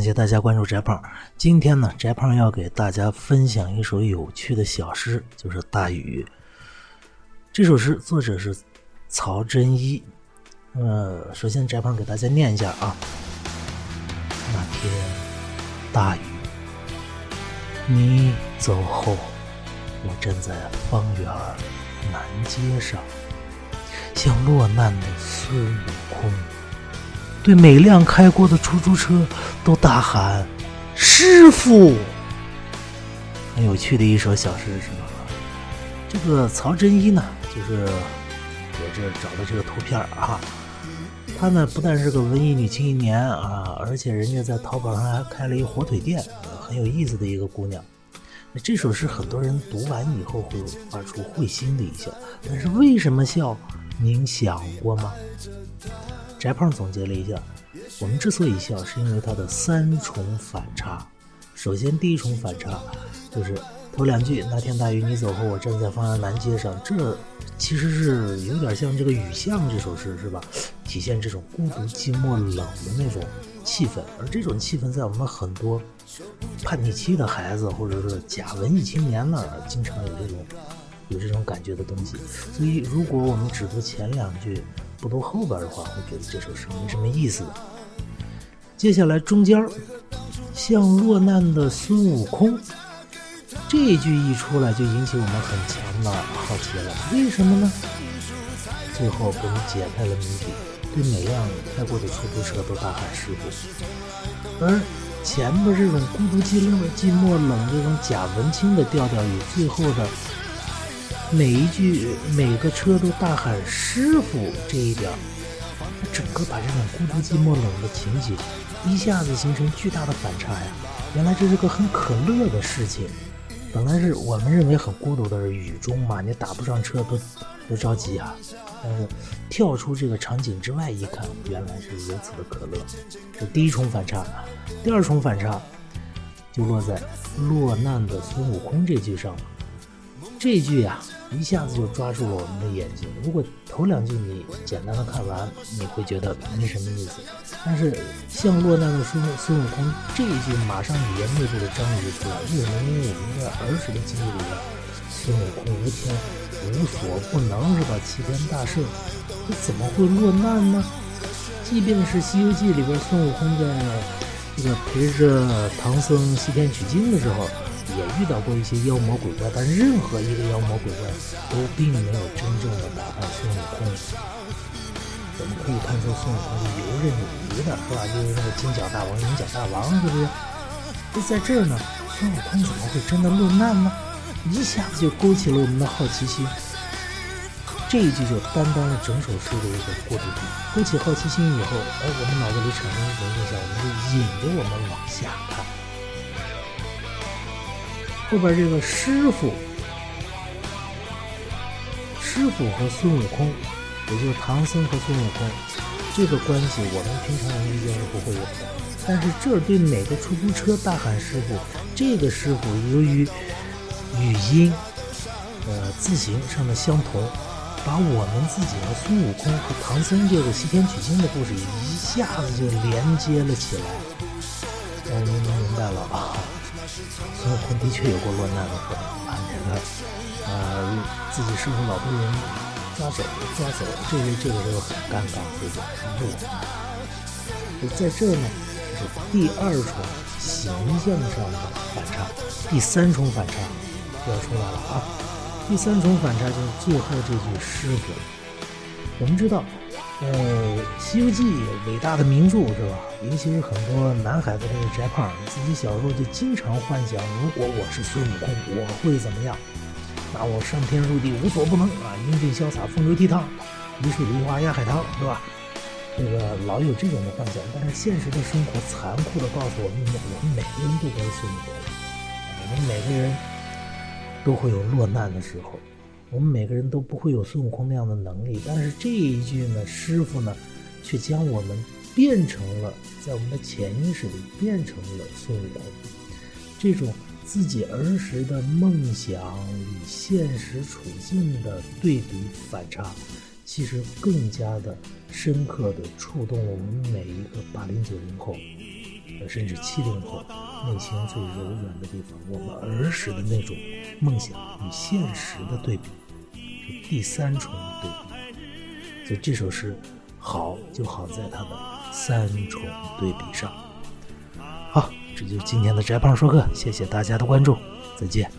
感谢大家关注翟胖。今天呢，翟胖要给大家分享一首有趣的小诗，就是《大雨》。这首诗作者是曹真一。呃，首先翟胖给大家念一下啊。那天大雨，你走后，我站在方圆南街上，像落难的孙悟空。对每辆开过的出租车都大喊：“师傅！”很有趣的一首小诗，是吧？这个曹真一呢，就是我这找的这个图片啊。她呢，不但是个文艺女青年啊，而且人家在淘宝上还开了一火腿店，很有意思的一个姑娘。那这首诗很多人读完以后会发出会心的一笑，但是为什么笑？您想过吗？翟胖总结了一下，我们之所以笑，是因为它的三重反差。首先，第一重反差就是头两句“那天大雨你走后，我站在方圆南街上”，这其实是有点像这个《雨巷》这首诗，是吧？体现这种孤独、寂寞、冷的那种气氛。而这种气氛，在我们很多叛逆期的孩子，或者是假文艺青年那儿，经常有这种有这种感觉的东西。所以，如果我们只读前两句，不读后边的话，会觉得这首诗没什么意思的。接下来中间像落难的孙悟空，这一句一出来就引起我们很强的好奇了。为什么呢？最后给你解开了谜底，对每辆开过的出租车都大喊师傅。而前边这种孤独寂寞、寂寞冷这种假文青的调调与最后的。每一句，每个车都大喊“师傅”这一点，整个把这种孤独、寂寞、冷的情景，一下子形成巨大的反差呀！原来这是个很可乐的事情。本来是我们认为很孤独的雨中嘛，你打不上车都都着急啊。但是跳出这个场景之外一看，原来是如此的可乐。这第一重反差，第二重反差就落在“落难的孙悟空”这句上了。这句呀。一下子就抓住了我们的眼睛。如果头两句你简单的看完，你会觉得没什么意思。但是像落难的孙孙悟空这一句，马上语言内部的张力就出来。为什么？因为我们在儿时的记忆里面，孙悟空无天无所不能，是吧？齐天大圣，他怎么会落难呢？即便是《西游记》里边孙悟空在这个陪着唐僧西天取经的时候。也遇到过一些妖魔鬼怪，但任何一个妖魔鬼怪都并没有真正的打败孙悟空。我们可以看出孙悟空是游刃有余的，是吧？就是那个金角大王、银角大王，是不是？那在这儿呢，孙悟空怎么会真的落难呢？一下子就勾起了我们的好奇心。这一句就担当了整首诗的一个过渡点，勾起好奇心以后，哎，我们脑子里产生一种印象，我们就引着我们往下看。后边这个师傅，师傅和孙悟空，也就是唐僧和孙悟空，这个关系我们平常人理解是不会有的。但是这对每个出租车大喊师傅，这个师傅由于语音，呃字形上的相同，把我们自己和孙悟空和唐僧这个西天取经的故事一下子就连接了起来。大家能明白了吧？孙悟空的确有过落难的时候，把这个呃自己师傅老被人抓走，抓走，这个这个时候很尴尬，所以就不了。就在这呢，是第二重形象上的反差，第三重反差就要出来了啊！第三重反差就是最后这句师傅，我们知道。呃，《西游记》伟大的名著是吧？尤其是很多男孩子这个宅胖，自己小时候就经常幻想，如果我是孙悟空，我会怎么样？那我上天入地无所不能啊，英俊潇洒，风流倜傥，一树梨花压海棠，是吧？这个老有这种的幻想，但是现实的生活残酷的告诉我们，我们每个人都不是孙悟空，我们每个人都会有落难的时候。我们每个人都不会有孙悟空那样的能力，但是这一句呢，师傅呢，却将我们变成了在我们的潜意识里变成了孙悟空。这种自己儿时的梦想与现实处境的对比反差，其实更加的深刻的触动了我们每一个八零九零后。甚至七零后内心最柔软的地方，我们儿时的那种梦想与现实的对比，是第三重对比。所以这首诗好就好在它的三重对比上。好，这就是今天的翟胖说课，谢谢大家的关注，再见。